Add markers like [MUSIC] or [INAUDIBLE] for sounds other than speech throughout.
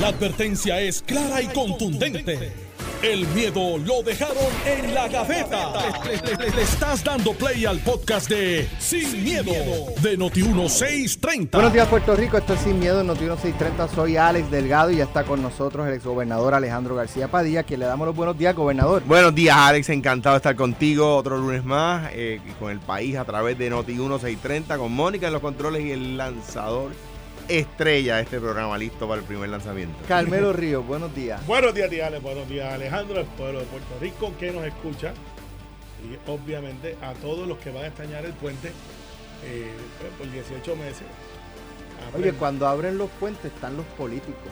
La advertencia es clara y contundente. El miedo lo dejaron en la gaveta. Le, le estás dando play al podcast de Sin, miedo, de Noti1630. Buenos días, Puerto Rico. Esto es Sin Miedo en Noti1630. Soy Alex Delgado y ya está con nosotros el exgobernador Alejandro García Padilla, que le damos los buenos días, gobernador. Buenos días, Alex. Encantado de estar contigo otro lunes más eh, con el país a través de Noti1630, con Mónica en los controles y el lanzador estrella de este programa, listo para el primer lanzamiento. Carmelo [LAUGHS] Ríos, buenos días. Buenos días, Diales. Buenos días, Alejandro, el pueblo de Puerto Rico que nos escucha. Y obviamente a todos los que van a extrañar el puente eh, por 18 meses. Oye, cuando abren los puentes están los políticos.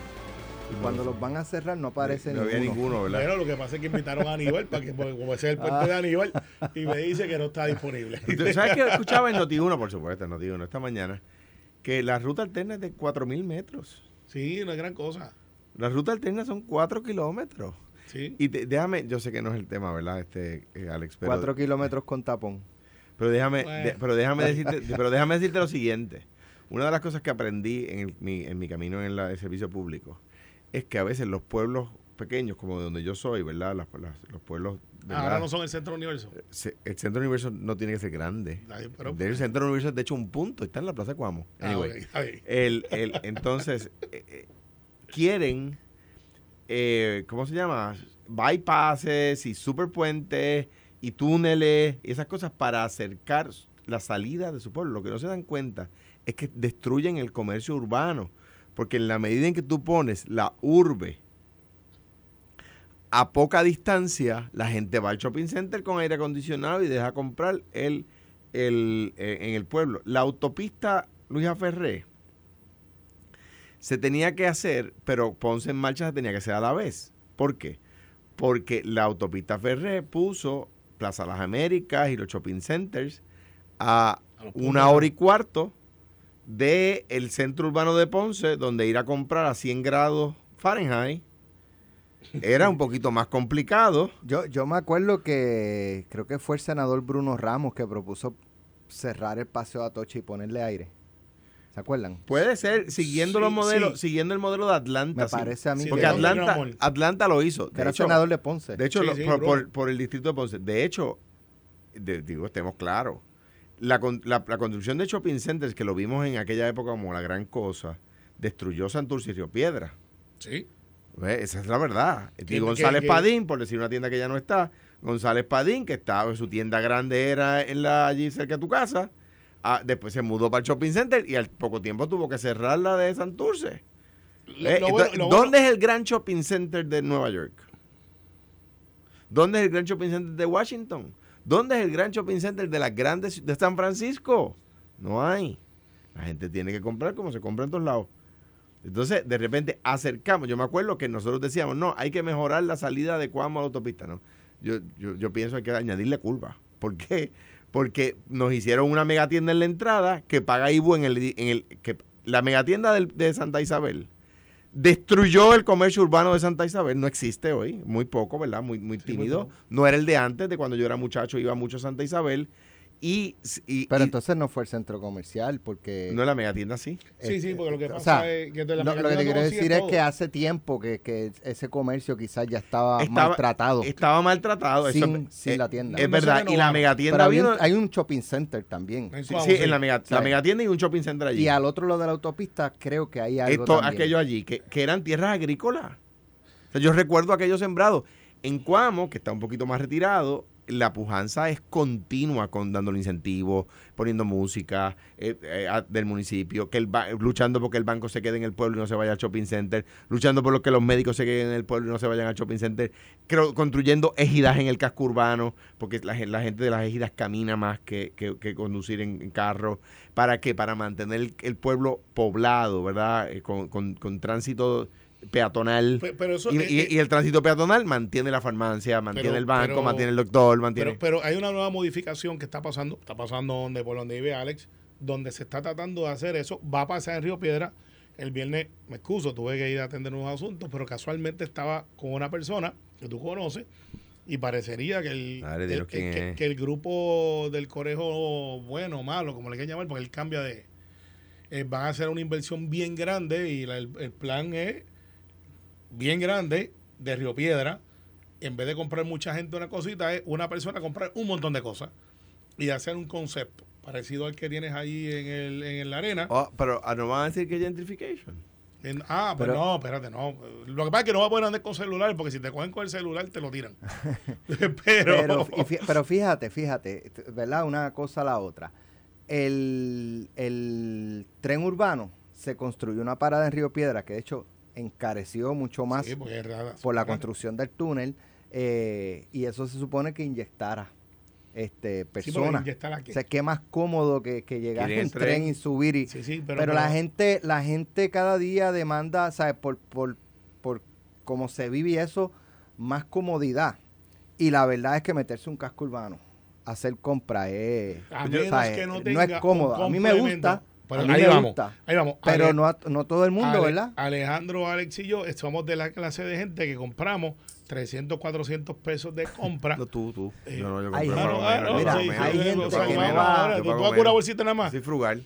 Y cuando los van a cerrar no aparece no, ninguno. había ninguno, ¿verdad? Bueno, lo que pasa es que invitaron a Aníbal para que, porque como ese es el puente de Aníbal, y me dice que no está disponible. ¿Y tú ¿Sabes que escuchaba en Noti1, por supuesto, en Noti1 esta mañana? Que la ruta alterna es de 4.000 metros. Sí, no es gran cosa. La ruta alterna son 4 kilómetros. Sí. Y te- déjame, yo sé que no es el tema, ¿verdad, este eh, Alex? Pero, Cuatro kilómetros con tapón. pero déjame, Bueno. de- pero déjame decirte, [LAUGHS] pero déjame decirte lo siguiente. Una de las cosas que aprendí en, el- mi, en mi camino en la- el servicio público es que a veces los pueblos pequeños, como de donde yo soy, ¿verdad? Las- las- los pueblos ¿verdad? Ahora no son el centro del universo. Se- el centro universo no tiene que ser grande. Ay, pero- De hecho, el centro universo es de hecho un punto, está en la Plaza Cuamo. Ah, Anyway, el, el- [LAUGHS] entonces, eh, eh, quieren, eh, ¿cómo se llama? Bypasses y superpuentes y túneles y esas cosas para acercar la salida de su pueblo. Lo que no se dan cuenta es que destruyen el comercio urbano. Porque en la medida en que tú pones la urbe a poca distancia, la gente va al shopping center con aire acondicionado y deja comprar el, el, eh, en el pueblo. La autopista Luisa Ferré se tenía que hacer, pero Ponce en Marcha se tenía que hacer a la vez. ¿Por qué? Porque la autopista Ferré puso Plaza Las Américas y los shopping centers a una hora y cuarto de el centro urbano de Ponce, donde ir a comprar a 100 grados Fahrenheit era un poquito más complicado. Yo, yo me acuerdo que creo que fue el senador Bruno Ramos que propuso cerrar el paseo de Atocha y ponerle aire. ¿Se acuerdan? Puede ser siguiendo Sí, los modelos, sí. siguiendo el modelo de Atlanta. Me sí. parece a mí Sí, Porque que, ¿de dónde Atlanta? Atlanta lo hizo. De era hecho, senador de Ponce. de hecho Sí, lo- sí, por, bro. por- por el distrito de Ponce. De hecho, de- digo, estemos claros. La- la construcción de shopping centers, que lo vimos en aquella época como la gran cosa, destruyó Santurce y Río Piedra. Sí. Esa es la verdad. Y ¿Quién- González Padín, por decir una tienda que ya no está, González Padín, que estaba, su tienda grande era en la, allí cerca de tu casa, ah, después se mudó para el shopping center y al poco tiempo tuvo que cerrar la de Santurce. Eh, lo entonces, bueno- lo ¿Dónde bueno- es el gran shopping center de Nueva York? ¿Dónde es el gran shopping center de Washington? ¿Dónde es el gran shopping center de las grandes de San Francisco? No hay. La gente tiene que comprar como se compra en todos lados. Entonces, de repente acercamos. Yo me acuerdo que nosotros decíamos, no, hay que mejorar la salida de Cuamo a la autopista. No, yo, yo, yo pienso que hay que añadirle curva. ¿Por qué? Porque nos hicieron una megatienda en la entrada que paga IBU en el, en el que la megatienda del- de Santa Isabel destruyó el comercio urbano de Santa Isabel. No existe hoy, muy poco, ¿verdad? Muy, muy Sí, muy tímido. no era el de antes, de cuando yo era muchacho, iba mucho a Santa Isabel. Y, y- Pero y- entonces no fue el centro comercial porque... no la megatienda sí. Sí, sí, porque lo que o pasa sea, es que de la lo, lo que te quiero decir es todo. que hace tiempo que, que ese comercio quizás ya estaba, Estaba- maltratado Estaba maltratado. sin, es- sin eh, la tienda. Es verdad. Y la megatienda Pero había vino. un- hay un shopping center también. Sí, Cuamo, sí, sí. en la, mega- Sí. la megatienda y un shopping center allí. Y al otro lado de la autopista creo que hay algo Esto, también. aquello allí, que, que eran tierras agrícolas. O sea, yo recuerdo aquellos sembrados. En Cuamo, que está un poquito más retirado, la pujanza es continua con dándole incentivos, poniendo música eh, eh, del municipio, que el luchando porque el banco se quede en el pueblo y no se vaya al shopping center, luchando por lo que los médicos se queden en el pueblo y no se vayan al shopping center, creo, construyendo ejidas en el casco urbano, porque la, la gente de las ejidas camina más que, que- que conducir en, carro. ¿Para qué? Para mantener el, el pueblo poblado, ¿verdad? Eh, con, con- con tránsito peatonal. Pe- Pero eso Y, eh, y- y el tránsito peatonal mantiene la farmacia, mantiene Pero- el banco, mantiene el doctor, mantiene... Pero, pero hay una nueva modificación que está pasando, está pasando donde, por donde vive Alex, donde se está tratando de hacer eso. Va a pasar en Río Piedra. El viernes, me excuso, tuve que ir a atender unos asuntos, pero casualmente estaba con una persona que tú conoces y parecería que el, que, el grupo del conejo bueno o malo, como le quieran llamar, porque él cambia de... eh, van a hacer una inversión bien grande y la- el, el plan es bien grande de Río Piedra, en vez de comprar mucha gente una cosita, es una persona comprar un montón de cosas y hacer un concepto parecido al que tienes ahí en, el, en la arena. Oh, pero ah, no van a decir que es gentrification. En- ah, pero, Pero- no, espérate, no. Lo que pasa es que no va a poder andar con celular porque si te cogen con el celular te lo tiran. [LAUGHS] [LAUGHS] pero, Pero, fíjate, fíjate, ¿verdad? Una cosa a la otra. El, el tren urbano se construyó una parada en Río Piedra que de hecho encareció mucho más Sí, rara, por la construcción del túnel eh, y eso se supone que inyectara este, Sí, personas. aquí. o sea, qué más cómodo que, que llegar en en tren. tren y subir y, Sí, sí, pero, pero, la gente la gente cada día demanda sabes por por por cómo se vive eso más comodidad y la verdad es que meterse un casco urbano hacer compra es A yo- menos ¿sabes? que no es cómodo un a mí me gusta Pero a mí ahí me vamos, gusta ahí vamos. pero Ale- no, a- no todo el mundo Ale- verdad Alejandro, Alex y yo somos de la clase de gente que compramos 300, 400 pesos de compra. [LAUGHS] No, tú, tú. Eh, Yo no, yo compré Ah, comer, no, mira, para hay gente que no va- tú vas una bolsita nada más. Soy frugal.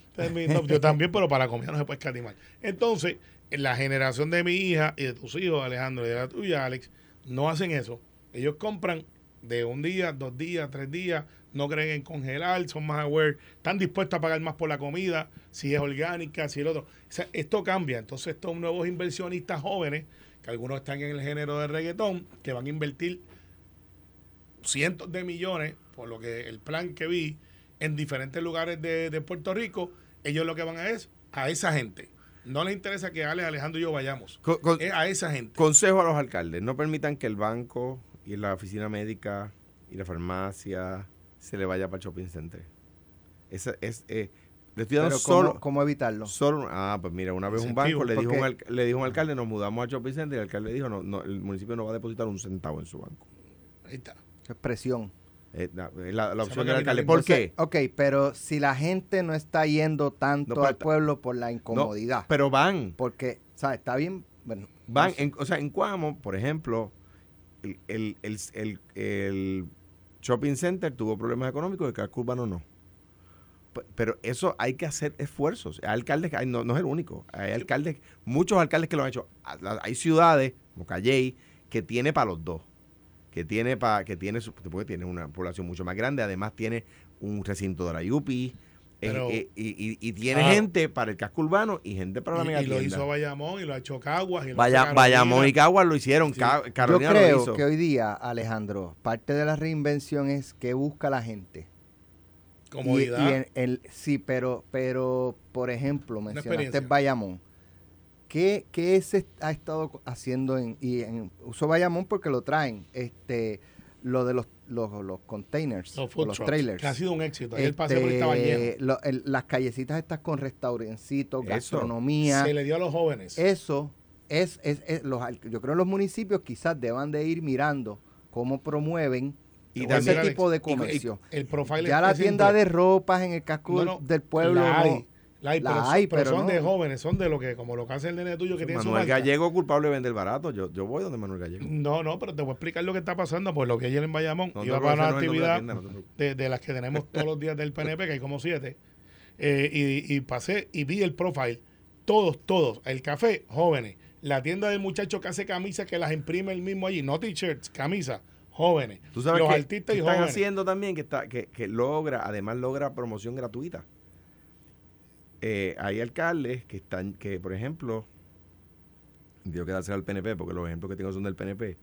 No, yo también, pero para la comida no se puede escatimar. Entonces, en la generación de mi hija y de tus hijos, Alejandro, y de la tuya, Alex, no hacen eso. Ellos compran de un día, dos días, tres días, no creen en congelar, son más aware, están dispuestos a pagar más por la comida, si es orgánica, si el otro. O sea, esto cambia. Entonces, estos nuevos inversionistas jóvenes, que algunos están en el género de reggaetón, que van a invertir cientos de millones, por lo que el plan que vi, en diferentes lugares de, de Puerto Rico, ellos lo que van a es a esa gente. No les interesa que Ale, Alejandro y yo vayamos. Con- con- Es a esa gente. Consejo a los alcaldes, no permitan que el banco y la oficina médica y la farmacia se le vaya para el shopping center. Esa es, eh, le estoy dando pero ¿cómo, solo, cómo evitarlo solo, ah, pues mira, una vez un banco le dijo, un, le dijo a un alcalde, nos mudamos al shopping center y el alcalde dijo, no, no, el municipio no va a depositar un centavo en su banco. Ahí está. es presión Eh, la, la- la opción del alcalde. ¿Por qué? ok pero si la gente no está yendo tanto No, al pueblo por la incomodidad Pero van, porque sabes está bien bueno van, no sé. en, o sea, en Cuamo, por ejemplo, el, el, el, el- el shopping center tuvo problemas económicos, el casco urbano no. Pero eso hay que hacer esfuerzos. Hay alcaldes, hay- no, es el único. Hay alcaldes, muchos alcaldes que lo han hecho. Hay ciudades, como Calley, que tiene para los dos. Que tiene para, que tiene tiene una población mucho más grande, además tiene un recinto de la UPI, Pero- eh, y, y- y tiene Ah. gente para el casco urbano y gente para la Y, mega y lo tienda. hizo Bayamón y lo ha hecho Caguas. Y lo Vaya, Bayamón y Caguas lo hicieron. Sí. Ca- yo Carolina lo creo hizo. que hoy día Alejandro parte de la reinvención es que busca la gente Y- Comodidad. y en- el- sí pero pero por ejemplo mencionaste. Bayamón ¿Qué, qué se ha estado haciendo en, y en uso Bayamón porque lo traen este lo de los los, los containers los food los trucks, trailers Que ha sido un éxito. Ayer el paseo por estaba Este, lleno. lo- el- las callecitas estas con restaurancitos, gastronomía. Se le dio a los jóvenes. Eso es, es, es- los, yo creo que los municipios quizás deban de ir mirando cómo promueven Y ese tipo de y- y- comercio. el profile ya es la tienda de ropas en el casco No, del- no, del pueblo la no. La hay, La pero, son- hay, pero pero son no. de jóvenes, son de lo que, como lo que hace el nene tuyo que tiene su Manuel. Gallego culpable de vender barato. Yo, yo voy donde Manuel Gallego. No, no, pero te voy a explicar lo que está pasando. Pues lo que ayer en Bayamón No, iba para una actividad tienda, no de, de las que tenemos todos los días del PNP, que hay como siete. eh, y, y pasé y vi el profile. Todos, todos. El café, jóvenes. La tienda del muchacho que hace camisas que las imprime él mismo allí. No t-shirts, camisas, jóvenes. Tú sabes los que, artistas que y están jóvenes. haciendo también que, está, que, que logra, además logra promoción gratuita. Eh, hay alcaldes que están, que por ejemplo, quiero quedarse al PNP porque los ejemplos que tengo son del PNP,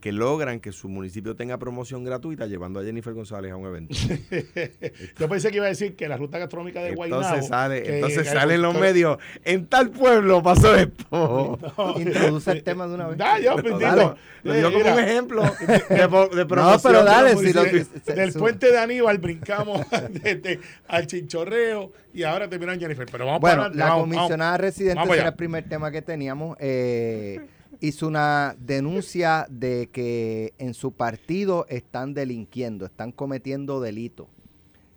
que logran que su municipio tenga promoción gratuita llevando a Jennifer González a un evento. [LAUGHS] Yo pensé que iba a decir que la ruta gastronómica de Guaynabo. Entonces sale, que- entonces que- salen los medios. En tal pueblo pasó esto. [LAUGHS] Introduce el tema de una vez. Da, yo, No, dale. Lo digo como mira, un ejemplo [LAUGHS] de, de promoción. pero de la dale, si lo se- del su- puente de Aníbal brincamos desde al chinchorreo y ahora terminan Jennifer. Pero vamos Bueno, para la comisionada residente, Vamos era el primer tema que teníamos, eh, hizo una denuncia de que en su partido están delinquiendo, están cometiendo delito.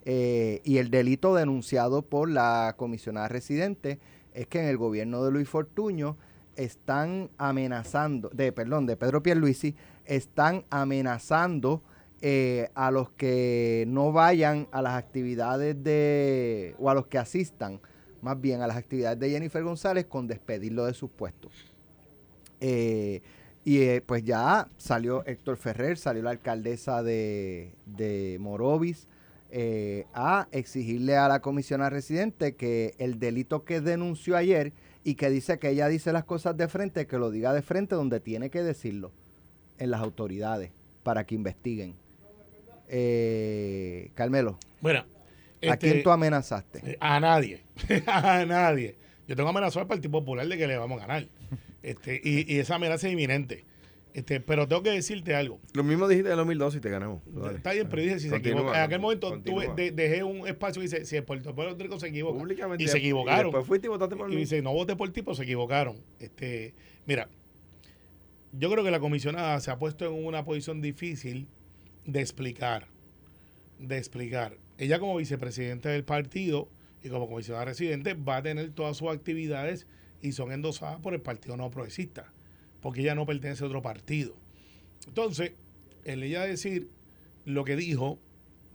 Eh, y el delito denunciado por la comisionada residente es que en el gobierno de Luis Fortuño están amenazando, de perdón, de Pedro Pierluisi, están amenazando eh, a los que no vayan a las actividades de, o a los que asistan, más bien a las actividades de Jennifer González con despedirlo de sus puestos. Eh, Y eh, pues ya salió Héctor Ferrer, salió la alcaldesa de, de Morovis eh, a exigirle a la comisionada residente que el delito que denunció ayer y que dice que ella dice las cosas de frente, que lo diga de frente donde tiene que decirlo, en las autoridades, para que investiguen. Eh, Carmelo, Bueno, ¿a quién este, tú amenazaste? eh, A nadie. [LAUGHS] a nadie. Yo tengo amenazado al Partido Popular de que le vamos a ganar. Este, y, y esa amenaza es inminente. Este, pero tengo que decirte algo. Lo mismo dijiste en el 2012 y te ganamos. Dale. Está bien, pero dije si se equivoca. En aquel momento continúa. tuve- de- dejé un espacio y dice, si el Puerto Rico se equivoca. Y se equivocaron. después fuiste y votaste por Y dice, no voté por ti, pero se equivocaron. Este, mira, yo creo que la comisionada se ha puesto en una posición difícil de explicar. De explicar. Ella como vicepresidenta del partido y como comisionada residente va a tener todas sus actividades y son endosadas por el Partido No Progresista, porque ella no pertenece a otro partido. Entonces, el ella decir lo que dijo,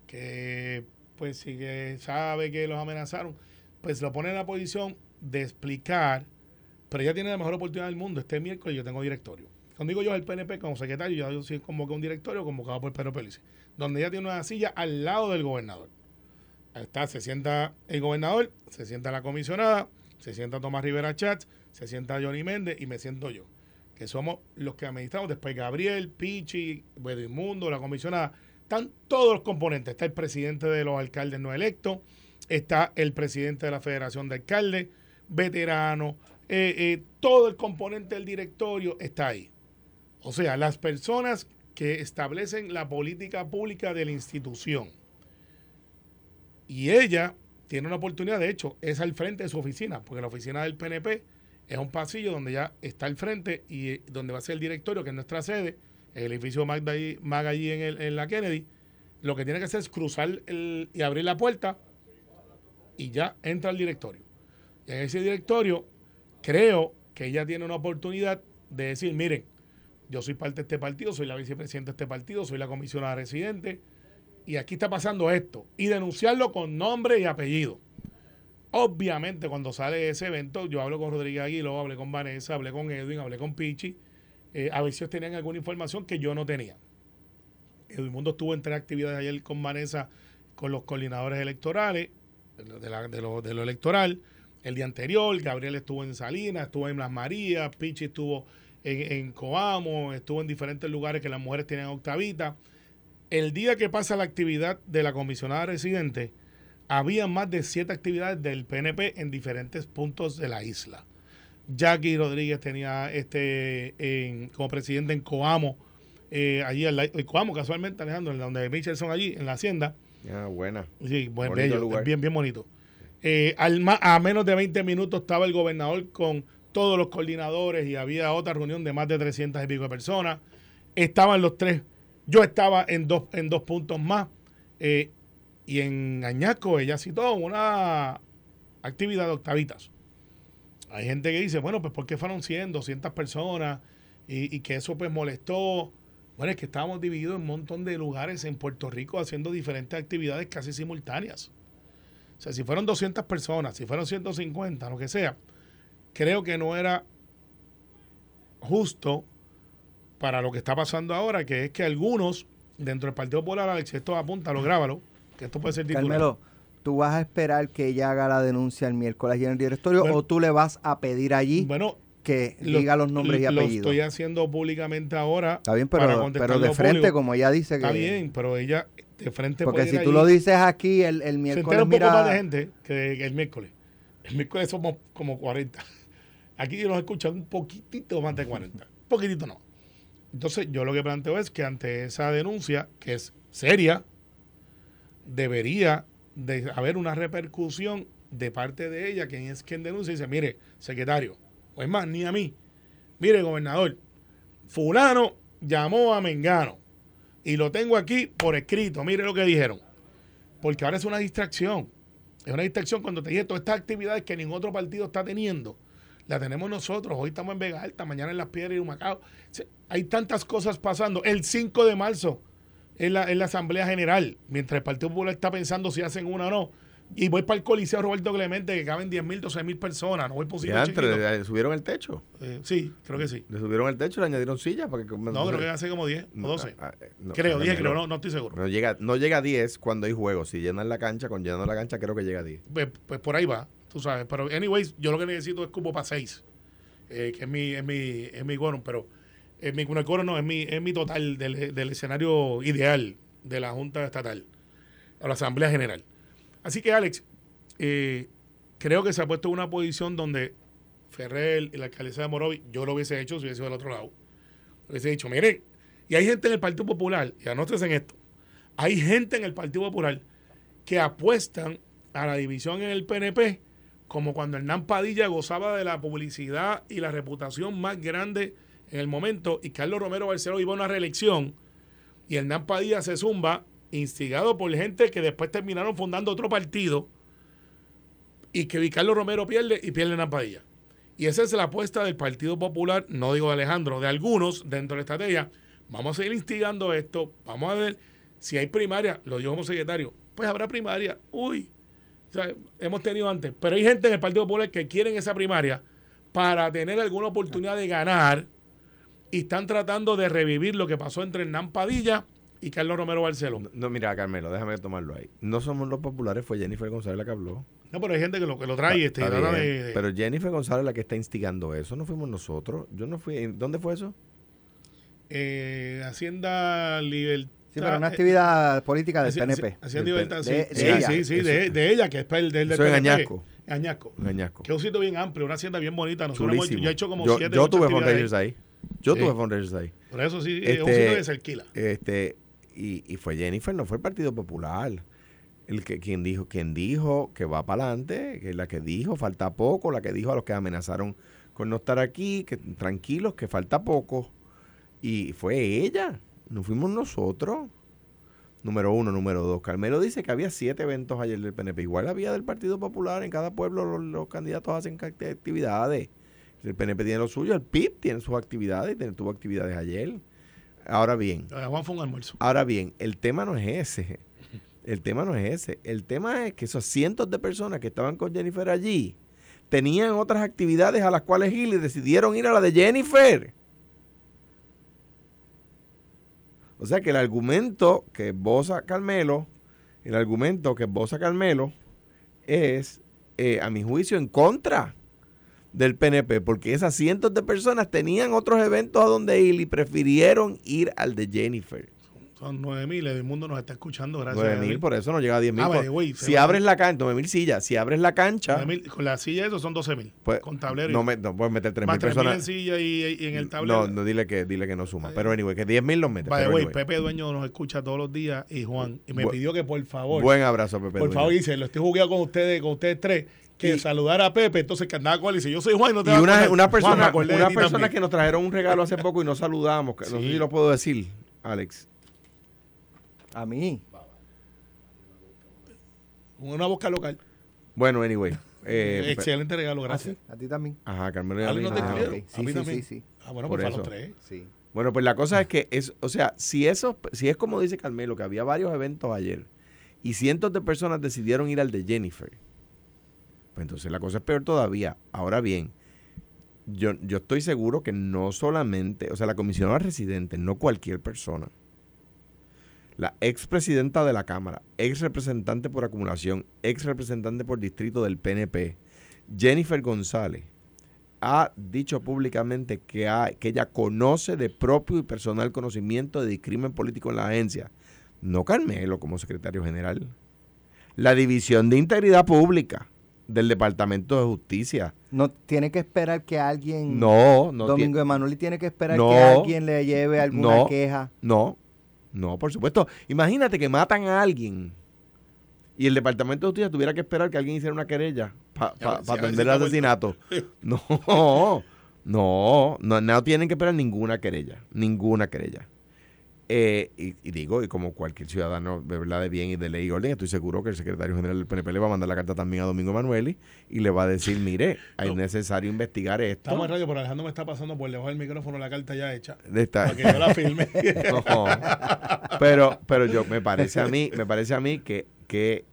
que pues si que sabe que los amenazaron, pues lo pone en la posición de explicar, pero ella tiene la mejor oportunidad del mundo. Este miércoles yo tengo directorio. Cuando digo yo el PNP como secretario, yo, yo sí convoqué un directorio convocado por Pedro Pelici, donde ella tiene una silla al lado del gobernador. Ahí está, se sienta el gobernador, se sienta la comisionada, se sienta Tomás Rivera Chats, se sienta Johnny Méndez y me siento yo, que somos los que administramos. Después Gabriel, Pichi, Inmundo, la comisionada. Están todos los componentes. Está el presidente de los alcaldes no electos, está el presidente de la Federación de Alcaldes, veterano, eh, eh, todo el componente del directorio está ahí. O sea, las personas que establecen la política pública de la institución. Y ella tiene una oportunidad, de hecho, es al frente de su oficina, porque la oficina del PNP es un pasillo donde ya está al frente y eh, donde va a ser el directorio, que es nuestra sede, el edificio Magda allí- Mag allí en, el- en la Kennedy. Lo que tiene que hacer es cruzar el- y abrir la puerta y ya entra al directorio. Y en ese directorio creo que ella tiene una oportunidad de decir, miren, yo soy parte de este partido, soy la vicepresidenta de este partido, soy la comisionada residente, y aquí está pasando esto, y denunciarlo con nombre y apellido. Obviamente, cuando sale ese evento, yo hablo con Rodríguez Aguiló, hablé con Vanessa, hablé con Edwin, hablé con Pichi, eh, a ver si ellos tenían alguna información que yo no tenía. Edwin Mundo estuvo en tres actividades ayer con Vanessa, con los coordinadores electorales, de, la- de lo, de lo electoral. El día anterior, Gabriel estuvo en Salinas, estuvo en Las Marías, Pichi estuvo en, en Coamo, estuvo en diferentes lugares que las mujeres tienen octavita. El día que pasa la actividad de la comisionada residente, había más de siete actividades del PNP en diferentes puntos de la isla. Jackie Rodríguez tenía este en- como presidente en Coamo, eh, allí al en Coamo casualmente, Alejandro, en donde Michelson allí, en la hacienda. Ah, buena. Sí, buen bello, lugar. bien, bien bonito. Eh, al a menos de 20 minutos estaba el gobernador con todos los coordinadores y había otra reunión de más de 300 y pico de personas. Estaban los tres. Yo estaba en dos, en dos puntos más. Eh, y en Añasco ella citó una actividad de octavitas. Hay gente que dice, bueno, pues ¿por qué fueron 100, 200 personas? Y, y que eso pues molestó. Bueno, es que estábamos divididos en un montón de lugares en Puerto Rico haciendo diferentes actividades casi simultáneas. O sea, si fueron 200 personas, si fueron 150, lo que sea, creo que no era justo para lo que está pasando ahora, que es que algunos dentro del Partido Popular, Alex, esto apúntalo, grábalo, que esto puede ser titular. Carmelo, ¿tú vas a esperar que ella haga la denuncia el miércoles allí en el directorio Bueno. o tú le vas a pedir allí Bueno, que lo- diga los nombres y Lo apellidos? estoy haciendo públicamente ahora. Está bien, pero, pero de lo frente, público. como ella dice que... Está bien, pero ella de frente Porque puede si ir tú allí. lo dices aquí el, el se miércoles, poco mira... más de gente que, que el miércoles. El miércoles somos como 40. Aquí nos escuchan un poquitito más de 40. Un poquitito no. Entonces, yo lo que planteo es que ante esa denuncia, que es seria, debería de haber una repercusión de parte de ella, quien es quien denuncia y dice, mire, secretario, o es más, ni a mí, mire, gobernador, fulano llamó a Mengano y lo tengo aquí por escrito, mire lo que dijeron. Porque ahora es una distracción. Es una distracción cuando te dije todas estas actividades que ningún otro partido está teniendo. La tenemos nosotros. Hoy estamos en Vega Alta, mañana en Las Piedras y Humacao. Hay tantas cosas pasando. El 5 de marzo es la, la Asamblea General. Mientras el Partido Popular está pensando si hacen una o no. Y voy para el Coliseo Roberto Clemente, que caben 10 mil, 12 mil personas. No voy chiquito. le, subieron el techo. Eh, sí, creo que sí. Le subieron el techo y le añadieron sillas para que... No, creo que hace como 10 o 12. Ah, no, creo, 10 Carmelo, creo, no, no estoy seguro. No llega, no llega a 10 cuando hay juegos. Si llenan la cancha, con llenando la cancha creo que llega a 10. Pues, pues por ahí va, tú sabes. Pero, anyways, yo lo que necesito es cupo para 6. que es mi, es mi, es mi quórum, pero es mi, no, el quórum no, es mi, es mi total del, del escenario ideal de la Junta Estatal o la Asamblea General. Así que, Alex, eh, creo que se ha puesto en una posición donde Ferrer y la alcaldesa de Morovi, yo lo hubiese hecho si hubiese sido del otro lado. Hubiese dicho, miren, y hay gente en el Partido Popular, y anótense en esto, hay gente en el Partido Popular que apuestan a la división en el PNP como cuando Hernán Padilla gozaba de la publicidad y la reputación más grande en el momento y Carlos Romero Barceló iba a una reelección y Hernán Padilla se zumba instigado por gente que después terminaron fundando otro partido y que Carlos Romero pierde y pierde Hernán Padilla. Y esa es la apuesta del Partido Popular, no digo de Alejandro, de algunos dentro de la estrategia. Vamos a seguir instigando esto, vamos a ver si hay primaria, lo dijo como secretario, pues habrá primaria. Uy, sea, hemos tenido antes, pero hay gente en el Partido Popular que quieren esa primaria para tener alguna oportunidad de ganar y están tratando de revivir lo que pasó entre Hernán Padilla y Carlos Romero Barceló. No, no, mira, Carmelo, déjame tomarlo ahí. No somos los populares, fue Jennifer González la que habló. No, pero hay gente que lo, que lo trae este, y Está trata bien, de, de- Pero Jennifer González la que está instigando eso, no fuimos nosotros. Yo no fui. ¿Dónde fue eso? eh, Hacienda Libertad. Sí, pero una actividad política del PNP. Sí, de- sí, de ella. que es el del, del Eso PNP. Añasco. Añasco. Añasco. Que es un sitio bien amplio, una hacienda bien bonita. Nosotros hemos, yo he hecho como yo, siete yo tuve fundraisers ahí. Yo Sí. tuve fundraisers ahí. Por eso sí, es un Este, sitio que se alquila. Este, y, y fue Jennifer, no fue el Partido Popular. El que, quien dijo, quien dijo que va para adelante, que la que dijo falta poco, la que dijo a los que amenazaron con no estar aquí, que tranquilos, que falta poco. Y fue ella, no fuimos nosotros. Número uno, número dos. Carmelo dice que había siete eventos ayer del PNP. Igual había del Partido Popular. En cada pueblo los, los candidatos hacen actividades. El PNP tiene lo suyo, el PIB tiene sus actividades y tuvo actividades ayer. Ahora bien, Juan fue un almuerzo. Ahora bien, el tema no es ese. El tema no es ese. El tema es que esos cientos de personas que estaban con Jennifer allí tenían otras actividades a las cuales ir y decidieron ir a la de Jennifer. O sea que el argumento que bosa Carmelo, el argumento que bosa Carmelo es, eh, a mi juicio, en contra del PNP, porque esas cientos de personas tenían otros eventos a donde ir y prefirieron ir al de Jennifer. Son 9 mil, el mundo nos está escuchando, gracias. 9 a mil, Dios. por eso no llega a 10 mil. Ah, si abres la cancha, 9 mil sillas, si abres la cancha, 9,000, con la silla eso son 12 mil. pues con tablero. no, me, no puedes meter 3 más mil 3 mil en personas. silla y, y en el tablero. No, no, dile que, dile que no suma. Pero anyway, que 10 mil los mete. By the pero way, anyway. Pepe Dueño nos escucha todos los días y Juan. Y me Bu- pidió que por favor, Buen abrazo, Pepe. por Dueño. favor, dice, lo estoy jugando con ustedes, con ustedes tres, que Y- saludara a Pepe. Entonces que andaba con él y dice, yo soy Juan no te Y una, acordar". una Juan, persona, de una persona que nos trajeron un regalo hace poco y no saludamos, que no sé Sí. si lo puedo decir, Alex. A mí. Una boca local. Bueno, anyway. eh, [LAUGHS] Excelente regalo, Ah, gracias. sí, a ti también. Ajá, Carmelo y a mí. no te Ah, ok. A mí Sí, sí, también. sí, sí. Ah, bueno, Por pues para los eso. tres. Sí. Bueno, pues la cosa es que es, o sea, si eso, si es como dice Carmelo, que había varios eventos ayer y cientos de personas decidieron ir al de Jennifer, pues entonces la cosa es peor todavía. Ahora bien, yo, yo estoy seguro que no solamente, o sea, la comisionada residente, no cualquier persona, la expresidenta de la Cámara, ex representante por acumulación, ex representante por distrito del PNP, Jennifer González, ha dicho públicamente que, ha- que ella conoce de propio y personal conocimiento de crimen político en la agencia. No Carmelo como secretario general. La División de Integridad Pública del Departamento de Justicia. No tiene que esperar que alguien. No, no. Domingo Emanuel tiene que esperar No. que alguien le lleve alguna No. queja. No, no, por supuesto. Imagínate que matan a alguien y el Departamento de Justicia tuviera que esperar que alguien hiciera una querella para Ya, sí, a ver si atender el asesinato. [LAUGHS] No, no, no, no tienen que esperar ninguna querella, ninguna querella. Eh, y, y digo, y como cualquier ciudadano de verdad de bien y de ley y orden, estoy seguro que el secretario general del PNP le va a mandar la carta también a Domingo Emanueli y le va a decir, mire, es No. necesario investigar esto. Estamos en radio, pero Alejandro me está pasando por debajo del micrófono la carta ya hecha. De esta- Para que yo la filme. [LAUGHS] No. pero, pero yo me parece a mí, me parece a mí que, que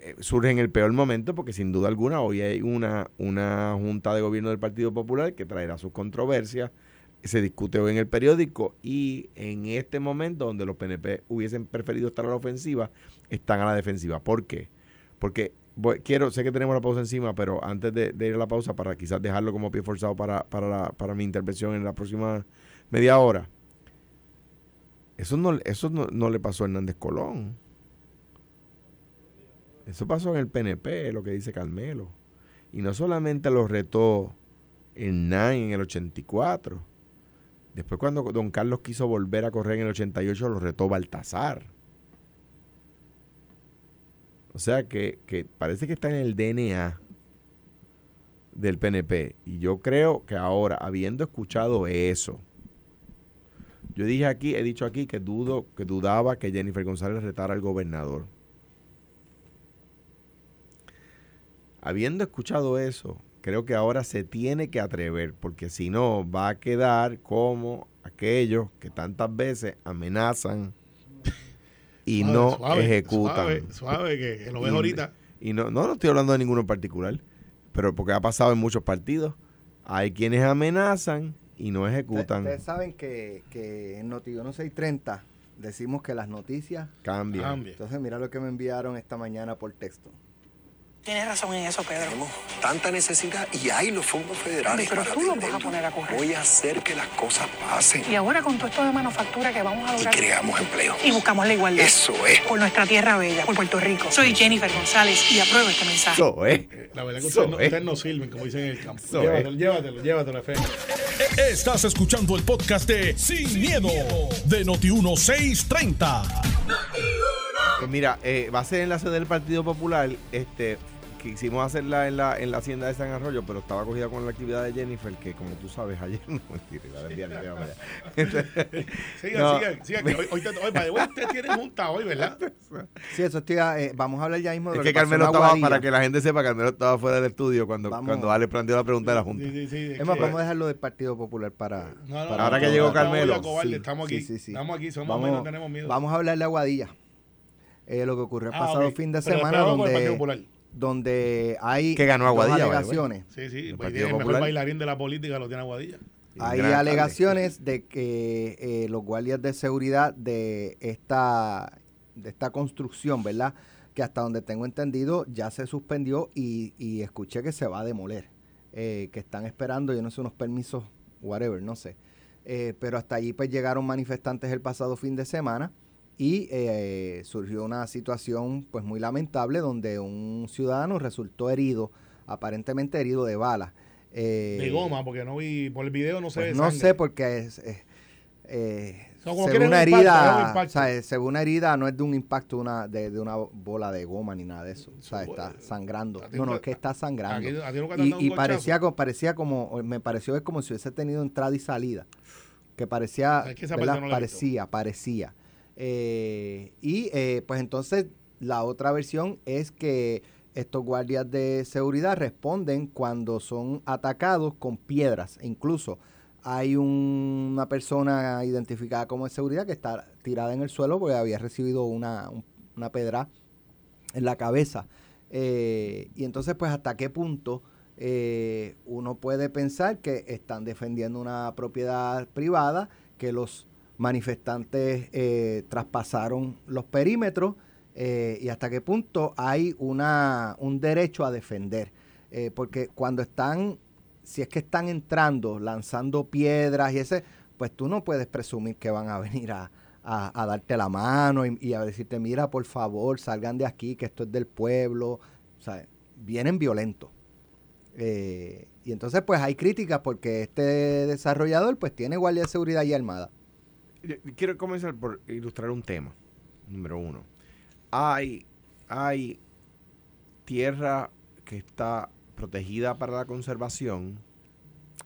eh, surge en el peor momento porque sin duda alguna hoy hay una, una junta de gobierno del Partido Popular que traerá sus controversias, se discute hoy en el periódico y en este momento donde los PNP hubiesen preferido estar a la ofensiva, están a la defensiva. ¿Por qué? Porque quiero, sé que tenemos la pausa encima, pero antes de, ir a la pausa para quizás dejarlo como pie forzado para, para, para mi intervención en la próxima media hora. Eso no, eso no le pasó a Hernández Colón. Eso pasó en el PNP, lo que dice Carmelo. Y no solamente lo retó en NAI en el 84. Después cuando don Carlos quiso volver a correr en el 88, lo retó Baltasar. O sea que, que parece que está en el DNA del PNP. Y yo creo que ahora, habiendo escuchado eso, yo dije aquí, he dicho aquí que dudo, que dudaba que Jennifer González retara al gobernador. Habiendo escuchado eso, creo que ahora se tiene que atrever, porque si no va a quedar como aquellos que tantas veces amenazan [LAUGHS] y no ejecutan. Suave, que, lo ves ahorita. Y no, no, estoy hablando de ninguno en particular, pero porque ha pasado en muchos partidos. Hay quienes amenazan y no ejecutan. Ustedes saben que, que en Notiuno 630 decimos que las noticias cambian. Entonces mira lo que me enviaron esta mañana por texto. Tienes razón en eso, Pedro. Tenemos tanta necesidad y hay los fondos federales. Pero tú los vas a poner a correr. Voy a hacer que las cosas pasen. Y ahora con todo esto de manufactura que vamos a lograr. Y creamos empleo. Y buscamos la igualdad. Eso es. Por nuestra tierra bella, por Puerto Rico. Soy Jennifer González y apruebo este mensaje. Eso es. La verdad que ustedes, no, sirven, como dicen en el campo. llévatelo, llévatelo, llévatelo, fe. Estás escuchando el podcast de Sin, miedo, de Noti1630. Pues mira, eh, va a ser en la sede del Partido Popular. Este, quisimos hacerla en la, en la hacienda de San Arroyo, pero estaba cogida con la actividad de Jennifer, que como tú sabes, ayer [LAUGHS] no mentira, iba a enviar [LAUGHS] Sigan, sigan, sigan, hoy, hoy, te, hoy, hoy ustedes tienen junta hoy, ¿verdad? Sí, eso estoy, eh, vamos a hablar ya mismo de Es que, Carmelo estaba, para que la gente sepa, Carmelo estaba fuera del estudio cuando, cuando Ale planteó la pregunta de la Junta. Sí, sí, es más, vamos a dejarlo del Partido Popular para... ahora que llegó Carmelo. estamos aquí, estamos aquí, somos vamos, no tenemos miedo. Vamos a hablar de Aguadilla. Eh, lo que ocurrió el ah, pasado fin de semana donde donde hay que ganó Aguadilla, alegaciones. Sí, sí, el, pues el mejor bailarín de la política lo tiene Aguadilla. Hay alegaciones de que eh, los guardias de seguridad de esta, de esta construcción, ¿verdad? Que hasta donde tengo entendido ya se suspendió y, y escuché que se va a demoler. Eh, que están esperando, yo no sé, unos permisos, whatever, no sé. Eh, pero hasta allí pues llegaron manifestantes el pasado fin de semana y eh, surgió una situación pues muy lamentable donde un ciudadano resultó herido, aparentemente herido de bala. Eh, de goma, porque no vi, por el video no sé. Pues no sé porque es, eh, según una herida, o sea, según una herida no es de un impacto una, de, de, una bola de goma ni nada de eso. O sea, está sangrando. No, no, es que está sangrando. y, parecía, parecía como, me pareció es como si hubiese tenido entrada y salida. Que parecía, parecía, parecía. Eh, y eh, pues entonces la otra versión es que estos guardias de seguridad responden cuando son atacados con piedras. Incluso hay una persona identificada como de seguridad que está tirada en el suelo porque había recibido una, una pedra en la cabeza. Eh, y entonces, pues, ¿hasta qué punto uno puede pensar que están defendiendo una propiedad privada, que los manifestantes eh, traspasaron los perímetros eh, y hasta qué punto hay una, un derecho a defender. Eh, porque cuando están, si es que están entrando, lanzando piedras y ese, pues tú no puedes presumir que van a venir a, darte la mano y, a decirte, mira, por favor, salgan de aquí, que esto es del pueblo. O sea, vienen violentos. y entonces pues hay críticas porque este desarrollador pues tiene guardia de seguridad y armada quiero comenzar por ilustrar un tema. Número uno. Hay, hay tierra que está protegida para la conservación.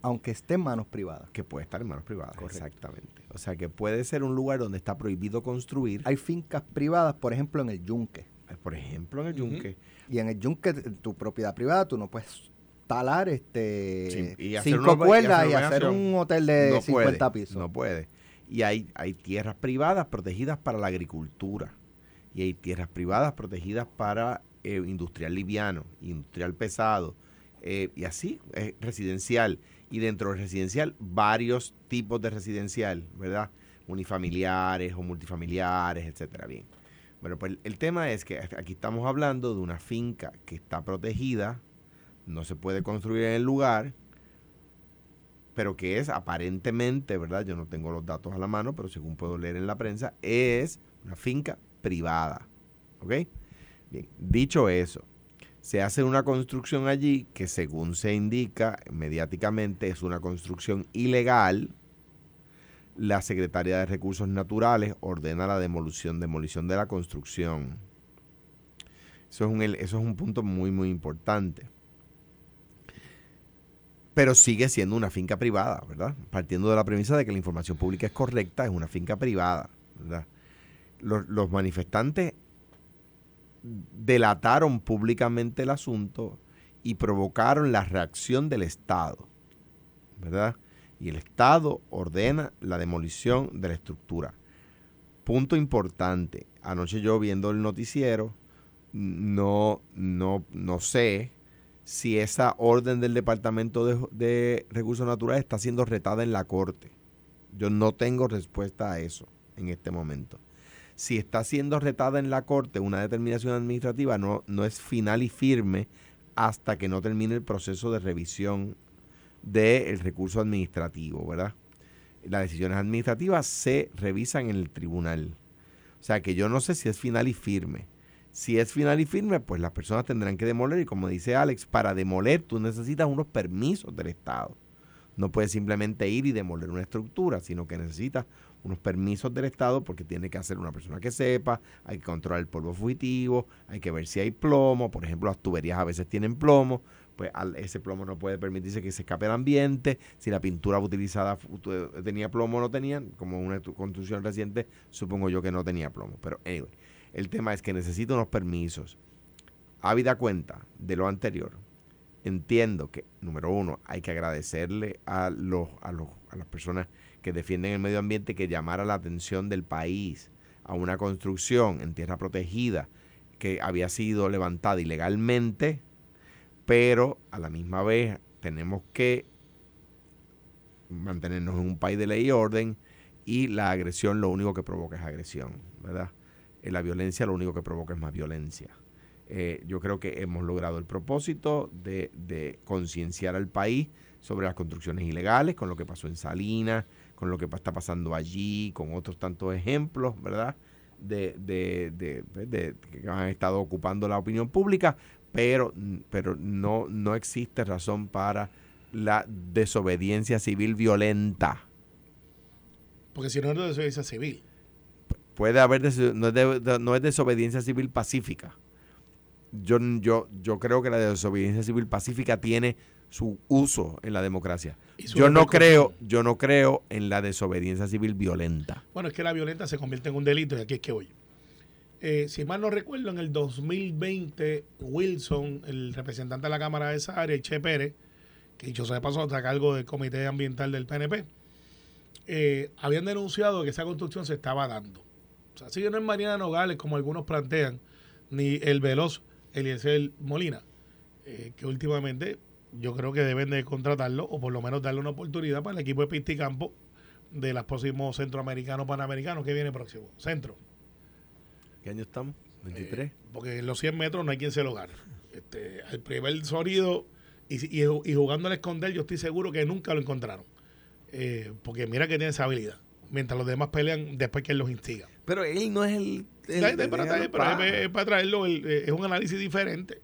Aunque esté en manos privadas. Que puede estar en manos privadas, exactamente. O sea, que puede ser un lugar donde está prohibido construir. Hay fincas privadas, por ejemplo, en el yunque. Eh, por ejemplo, en el yunque. Y en el yunque, tu propiedad privada, tú no puedes talar este cinco cuerdas y, hacer un hotel de 50 pisos. No puede. Y hay, hay tierras privadas protegidas para la agricultura. Y hay tierras privadas protegidas para eh, industrial liviano, industrial pesado, eh, y así, eh, residencial. Y dentro del residencial, varios tipos de residencial, ¿verdad? Unifamiliares o multifamiliares, etcétera. Bien. Bueno, pues el tema es que aquí estamos hablando de una finca que está protegida, no se puede construir en el lugar, pero que es aparentemente, ¿verdad? Yo no tengo los datos a la mano, pero según puedo leer en la prensa, es una finca privada. ¿Ok? Bien, dicho eso, se hace una construcción allí que según se indica mediáticamente es una construcción ilegal. La Secretaría de Recursos Naturales ordena la demolición, demolición de la construcción. Eso es un, eso es un punto muy, muy importante pero sigue siendo una finca privada, ¿verdad? Partiendo de la premisa de que la información pública es correcta, es una finca privada, ¿verdad? Los, manifestantes delataron públicamente el asunto y provocaron la reacción del Estado, ¿verdad? Y el Estado ordena la demolición de la estructura. Punto importante, anoche yo viendo el noticiero, no, no, no sé si esa orden del Departamento de, de, Recursos Naturales está siendo retada en la Corte. Yo no tengo respuesta a eso en este momento. Si está siendo retada en la Corte una determinación administrativa, no, no es final y firme hasta que no termine el proceso de revisión del recurso administrativo, ¿verdad? Las decisiones administrativas se revisan en el tribunal. O sea que yo no sé si es final y firme si es final y firme, pues las personas tendrán que demoler. Y como dice Alex, para demoler tú necesitas unos permisos del Estado. No puedes simplemente ir y demoler una estructura, sino que necesitas unos permisos del Estado porque tiene que hacer una persona que sepa, hay que controlar el polvo fugitivo, hay que ver si hay plomo, por ejemplo las tuberías a veces tienen plomo, pues ese plomo no puede permitirse que se escape al ambiente, si la pintura utilizada tenía plomo o no tenía, como una construcción reciente, supongo yo que no tenía plomo, pero anyway el tema es que necesito unos permisos. Habida cuenta de lo anterior, entiendo que, número uno, hay que agradecerle a, los, a, los, a las personas que defienden el medio ambiente que llamara la atención del país a una construcción en tierra protegida que había sido levantada ilegalmente, pero a la misma vez tenemos que mantenernos en un país de ley y orden y la agresión lo único que provoca es agresión, ¿verdad? Eh, la violencia lo único que provoca es más violencia. Eh, yo creo que hemos logrado el propósito de, concienciar al país sobre las construcciones ilegales, con lo que pasó en Salinas, con lo que está pasando allí, con otros tantos ejemplos, ¿verdad? De, de, pues, de, que han estado ocupando la opinión pública, pero, pero no, no existe razón para la desobediencia civil violenta. Porque si no es desobediencia civil puede haber, no es, no es desobediencia civil pacífica. Yo, yo, yo creo que la desobediencia civil pacífica tiene su uso en la democracia. Yo no creo, yo no creo en la desobediencia civil violenta. Bueno, es que la violenta se convierte en un delito y aquí es que voy. Eh, si mal no recuerdo, en el 2020, Wilson, el representante de la Cámara de esa área, Che Pérez, que dicho sea de paso, está a cargo del Comité Ambiental del PNP, eh, habían denunciado que esa construcción se estaba dando. O sea, si no es Mariana Nogales, como algunos plantean, ni el veloz Eliezer Molina, eh, que últimamente yo creo que deben de contratarlo o por lo menos darle una oportunidad para el equipo de pista y campo de los próximos centroamericanos panamericanos que viene próximo. Centro. ¿Qué año estamos? 23. Eh, porque en los 100 metros no hay quien se lo gane. Este, el primer sonido y, y, jugando al esconder, yo estoy seguro que nunca lo encontraron. Eh, porque mira que tiene esa habilidad. Mientras los demás pelean después que él los instiga. Pero él no es el. para, traerlo, eh, es un análisis diferente.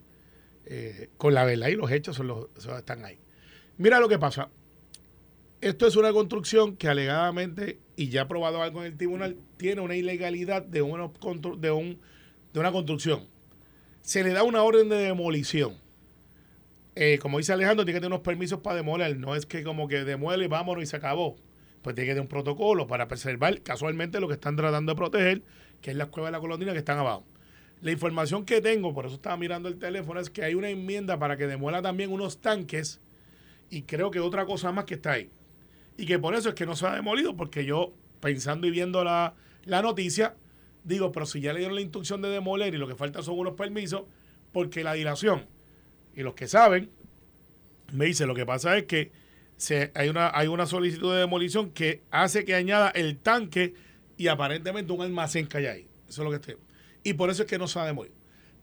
Eh, con la verdad y los hechos son los, están ahí. Mira lo que pasa. Esto es una construcción que alegadamente, y ya ha probado algo en el tribunal, tiene una ilegalidad de, uno, de, un, de una construcción. Se le da una orden de demolición. Eh, como dice Alejandro, tiene que tener unos permisos para demoler. No es que como que demuele, vámonos y se acabó pues tiene que tener un protocolo para preservar casualmente lo que están tratando de proteger, que es la cueva de la colondina que están abajo. La información que tengo, por eso estaba mirando el teléfono, es que hay una enmienda para que demuela también unos tanques y creo que otra cosa más que está ahí. Y que por eso es que no se ha demolido, porque yo, pensando y viendo la, la noticia, digo, pero si ya le dieron la instrucción de demoler y lo que falta son unos permisos, porque la dilación, y los que saben, me dicen, lo que pasa es que se, hay, una, hay una solicitud de demolición que hace que añada el tanque y aparentemente un almacén que hay ahí. Eso es lo que estoy. Y por eso es que no se ha demolido.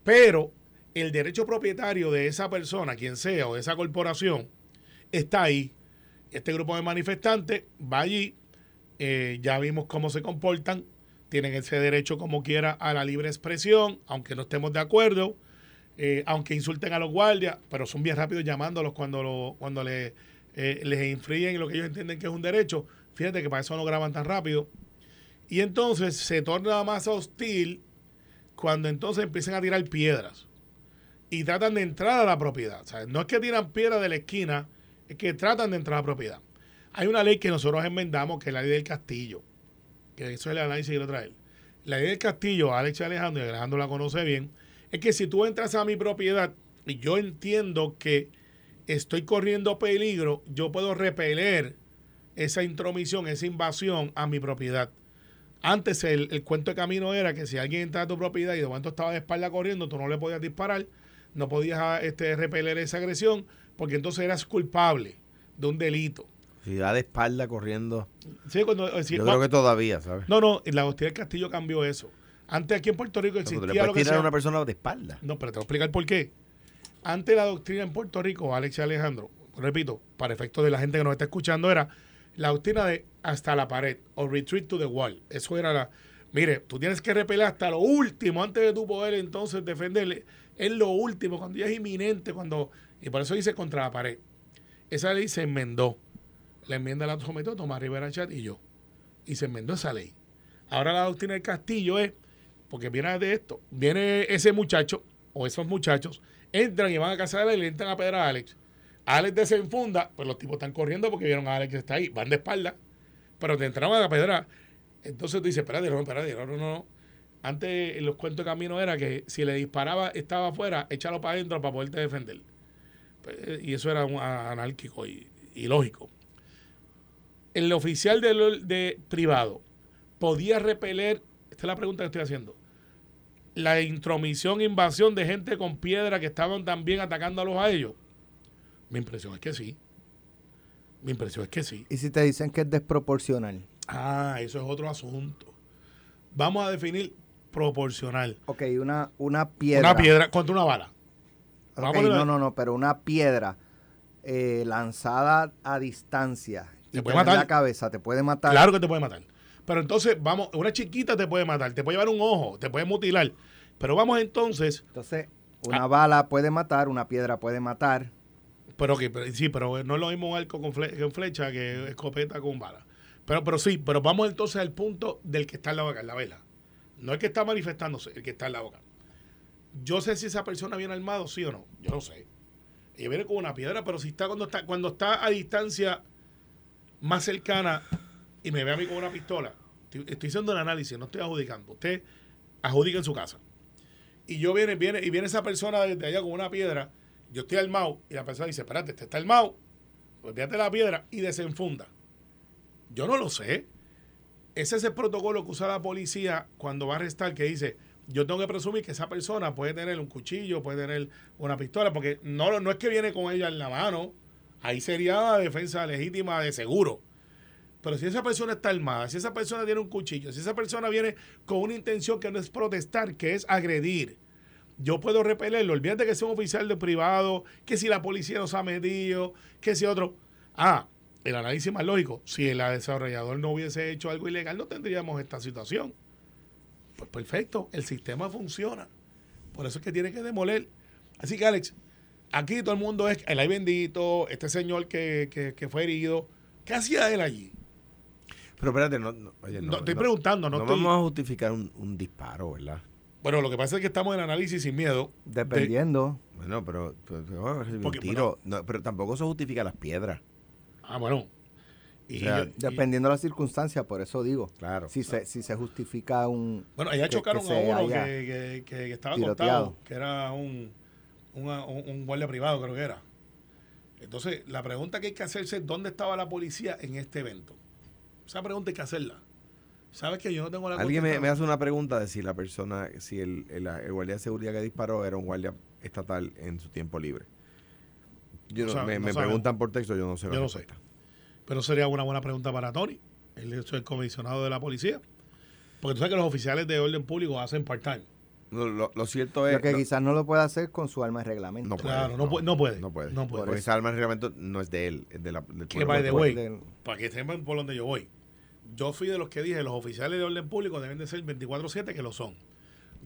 Pero el derecho propietario de esa persona, quien sea, o de esa corporación, está ahí. Este grupo de manifestantes va allí, eh, ya vimos cómo se comportan, tienen ese derecho como quiera a la libre expresión, aunque no estemos de acuerdo, eh, aunque insulten a los guardias, pero son bien rápidos llamándolos cuando, lo, cuando le, eh, les infringen lo que ellos entienden que es un derecho. Fíjate que para eso no graban tan rápido. Y entonces se torna más hostil cuando entonces empiezan a tirar piedras y tratan de entrar a la propiedad. No es que tiran piedras de la esquina, es que tratan de entrar a la propiedad. Hay una ley que nosotros enmendamos, que es la ley del castillo, que eso es el análisis que quiero traer. La ley del castillo, Alex y Alejandro, y Alejandro la conoce bien, es que si tú entras a mi propiedad y yo entiendo que estoy corriendo peligro, yo puedo repeler esa intromisión, esa invasión a mi propiedad. Antes el, el, cuento de camino era que si alguien entraba a tu propiedad y de momento estaba de espalda corriendo, tú no le podías disparar, no podías este, repeler esa agresión, porque entonces eras culpable de un delito. Si da de espalda corriendo. Sí, cuando, si, yo creo que todavía, ¿sabes? No, no, la hostia del Castillo cambió eso. Antes aquí en Puerto Rico existía tú le lo que tirar sea, a una persona de espalda. No, pero te voy a explicar por qué. Antes la doctrina en Puerto Rico, Alex y Alejandro, repito, para efectos de la gente que nos está escuchando, era la doctrina de hasta la pared o retreat to the wall. Eso era la. Mire, tú tienes que repeler hasta lo último antes de tu poder entonces defenderle. Es lo último, cuando ya es inminente, cuando. Y por eso dice contra la pared. Esa ley se enmendó. La enmienda la sometió Tomás Rivera Chat y yo. Y se enmendó esa ley. Ahora la doctrina del castillo es, porque viene de esto, viene ese muchacho o esos muchachos, entran y van a casa de él y le entran a pedrar a Alex. Alex desenfunda, pues los tipos están corriendo porque vieron a Alex que está ahí, van de espalda, pero te entraron a pedra. Entonces tú dices, espérate, no, espérate, no, no, no. Antes los cuentos de camino era que si le disparaba, estaba afuera, échalo para adentro para poderte defender. Pues, y eso era anárquico y, y lógico. El oficial de, de privado podía repeler, esta es la pregunta que estoy haciendo, la intromisión, invasión de gente con piedra que estaban también atacándolos a ellos. Mi impresión es que sí. Mi impresión es que sí. ¿Y si te dicen que es desproporcional? Ah, eso es otro asunto. Vamos a definir proporcional. Ok, una, una piedra. Una piedra contra una bala. No, no, no, pero una piedra eh, lanzada a distancia Te y puede matar. la cabeza te puede matar. Claro que te puede matar. Pero entonces, vamos, una chiquita te puede matar, te puede llevar un ojo, te puede mutilar. Pero vamos entonces, Entonces, Ah. una bala puede matar, una piedra puede matar. pero que sí, pero no es lo mismo arco con, fle- con flecha que escopeta con bala. Pero, pero sí, pero vamos entonces al punto del que está en la boca, en la vela. No el que está manifestándose, el que está en la boca. Yo sé si esa persona viene armado, sí o no. Yo no sé. Ella viene con una piedra, pero si está cuando está, cuando está a distancia más cercana y me ve a mí con una pistola, estoy, haciendo el análisis, no estoy adjudicando. Usted adjudica en su casa. Y yo viene, viene, y viene esa persona desde allá con una piedra, yo estoy armado, y la persona dice, espérate, este está armado, pues fíjate la piedra y desenfunda. Yo no lo sé. Ese es el protocolo que usa la policía cuando va a arrestar, que dice, yo tengo que presumir que esa persona puede tener un cuchillo, puede tener una pistola, porque no, no es que viene con ella en la mano, ahí sería la defensa legítima de seguro. Pero si esa persona está armada, si esa persona tiene un cuchillo, si esa persona viene con una intención que no es protestar, que es agredir, yo puedo repelerlo. Olvídate que sea un oficial de privado, que si la policía nos ha medido, que si otro. Ah, el análisis más lógico. Si el desarrollador no hubiese hecho algo ilegal, no tendríamos esta situación. Pues perfecto, el sistema funciona. Por eso es que tiene que demoler. Así que, Alex, aquí todo el mundo es el ay bendito, este señor que, que, que fue herido. ¿Qué hacía él allí? Pero espérate, no, no, oye, No, estoy preguntando, no no estoy- vamos a justificar un, un disparo, ¿verdad? Bueno, lo que pasa es que estamos en análisis sin miedo. de- Dependiendo. Bueno, pero, pero, pero, vamos a recibir Porque, un tiro. No, pero tampoco eso justifica las piedras. ah, bueno. Y, O sea, y- Dependiendo de la circunstancia, por eso digo. Claro. Si se, si se justifica un. Bueno, allá que- chocaron que a se uno que, que- que- que estaba tiroteado. acostado, que era un, una- un, un guardia privado, creo que era. Entonces, la pregunta que hay que hacerse es: ¿dónde estaba la policía en este evento? Esa pregunta hay que hacerla. ¿Sabes que yo no tengo la Alguien me, hace una pregunta de si la persona, si el, el, el guardia de seguridad que disparó era un guardia estatal en su tiempo libre. Yo No no- sabe- me no me sabemos. preguntan por texto, yo no sé. Yo no sé. Pero sería una buena pregunta para Tony. Él es el comisionado de la policía. Porque tú sabes que los oficiales de orden público hacen part-time. No, lo, lo cierto es. Lo que quizás no lo puede hacer con su arma de reglamento. no puede, Claro, no puede- no puede. No puede. No puede. Porque esa arma de reglamento no es de él, es de la, del Que by the way, para que sepan por donde yo voy. Yo fui de los que dije, los oficiales de orden público deben de ser 24-7, que lo son.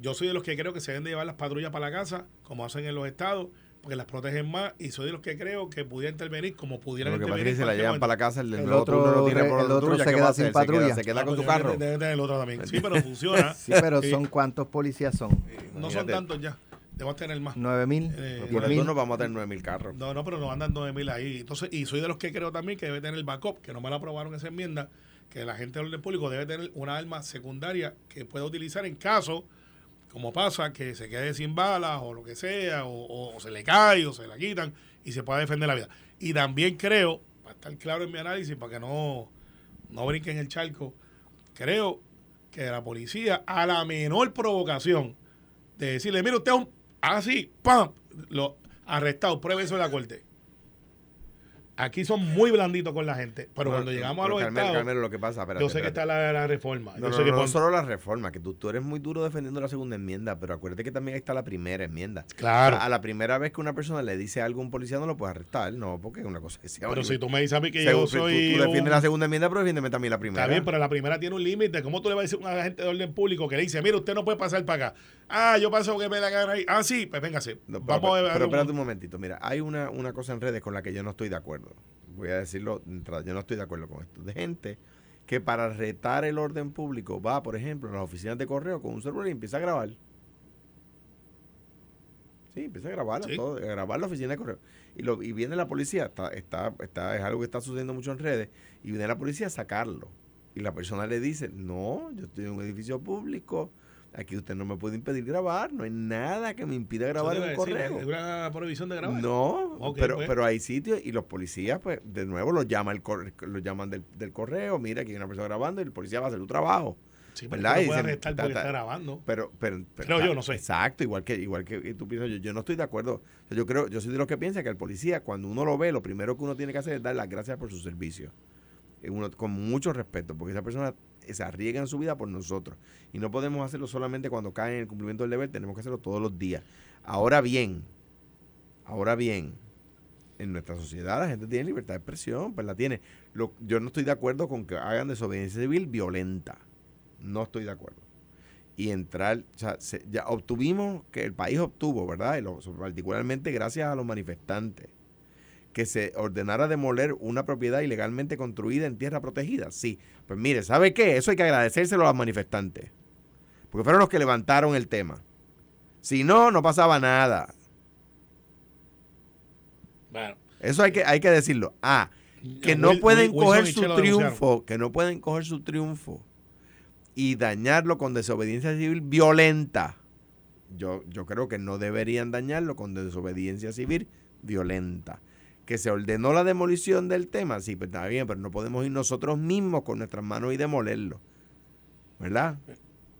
Yo soy de los que creo que se deben de llevar las patrullas para la casa, como hacen en los estados, porque las protegen más, y soy de los que creo que pudiera intervenir como pudieran Lo que pasa es intervenir. que se la llevan para la casa, el, del El nuevo otro turno no tiene por el otro patrulla, se ¿qué queda sin hacer? Se queda- patrulla. Se queda Ah, con pues tu debe- carro. Debe tener el otro también. Sí, [LAUGHS] pero funciona. Sí, pero son cuántos policías son. No son tantos ya. Debemos tener más. ¿Nueve mil? Eh, Por ¿Diez el mil? turno vamos a tener 9000 carros. No, no, pero nos andan 9000 ahí. Entonces, y soy de los que creo también que debe tener el backup, que no me lo aprobaron esa enmienda, que la gente del orden público debe tener una arma secundaria que pueda utilizar en caso, como pasa, que se quede sin balas o lo que sea, o, se le cae o se la quitan y se pueda defender la vida. Y también creo, para estar claro en mi análisis, para que no, no brinquen el charco, creo que la policía, a la menor provocación de decirle, mire usted un así, ¡pam! Lo arrestado, pruebe eso en la corte. Aquí son muy blanditos con la gente, pero cuando llegamos a los Carmelo, estados, Carmelo, lo que pasa, espérate, yo sé que está la, la reforma. No, yo sé que no, solo la reforma, que tú, tú eres muy duro defendiendo la segunda enmienda, pero acuérdate que también está la primera enmienda. Claro. A, a la primera vez que una persona le dice algo a un policía no lo puedes arrestar, no, porque es una cosa que se pero si tú me dices a mí que Según- yo soy. tú, tú defiendes un- la segunda enmienda, pero defiéndeme también la primera. Está bien, pero la primera tiene un límite. ¿Cómo tú le vas a decir a un agente de orden público que le dice, mire, usted no puede pasar para acá? Ah, yo paso que me la gana ahí. Ah, sí, pues véngase. No, pero, Vamos a pero, ver. pero espérate un momentito. Mira, hay una, una cosa en redes con la que yo no estoy de acuerdo. Voy a decirlo, yo no estoy de acuerdo con esto. De gente que para retar el orden público va, por ejemplo, a las oficinas de correo con un celular y empieza a grabar. Sí, empieza a grabar, Sí. todo, a grabar la oficina de correo. Y, lo, y viene la policía, está, está, está, es algo que está sucediendo mucho en redes, y viene la policía a sacarlo. Y la persona le dice, no, yo estoy en un edificio público, aquí usted no me puede impedir grabar, no hay nada que me impida grabar en un correo. ¿Es una prohibición de grabar? No, pero, pues. pero hay sitios y los policías, pues, de nuevo los llama el cor- los llaman del, del correo, mira, aquí hay una persona grabando y el policía va a hacer su trabajo. Sí, pero ¿verdad? no puede arrestar porque está grabando. Pero, pero, pero- Creo yo, no sé. Exacto, igual que, igual que tú piensas, yo, yo no estoy de acuerdo. O sea, yo creo, yo soy de los que piensa que el policía, cuando uno lo ve, lo primero que uno tiene que hacer es dar las gracias por su servicio. Eh, uno- con mucho respeto, porque esa persona se arriesga en su vida por nosotros. Y no podemos hacerlo solamente cuando cae en el cumplimiento del deber, tenemos que hacerlo todos los días. Ahora bien, ahora bien, en nuestra sociedad la gente tiene libertad de expresión, pues la tiene. Yo no estoy de acuerdo con que hagan desobediencia civil violenta. No estoy de acuerdo. Y entrar, ya obtuvimos que el país obtuvo, ¿verdad? Y lo- particularmente gracias a los manifestantes, que se ordenara demoler una propiedad ilegalmente construida en tierra protegida. Sí, pues mire, ¿sabe qué? Eso hay que agradecérselo a los manifestantes, porque fueron los que levantaron el tema. Si no, no pasaba nada. Bueno, Eso hay que, hay que decirlo. Ah, que Will- no pueden Wilson coger y su triunfo, que no pueden coger su triunfo y dañarlo con desobediencia civil violenta. Yo, yo creo que no deberían dañarlo con desobediencia civil violenta. Que se ordenó la demolición del tema, sí, pues está bien, pero no podemos ir nosotros mismos con nuestras manos y demolerlo. ¿Verdad?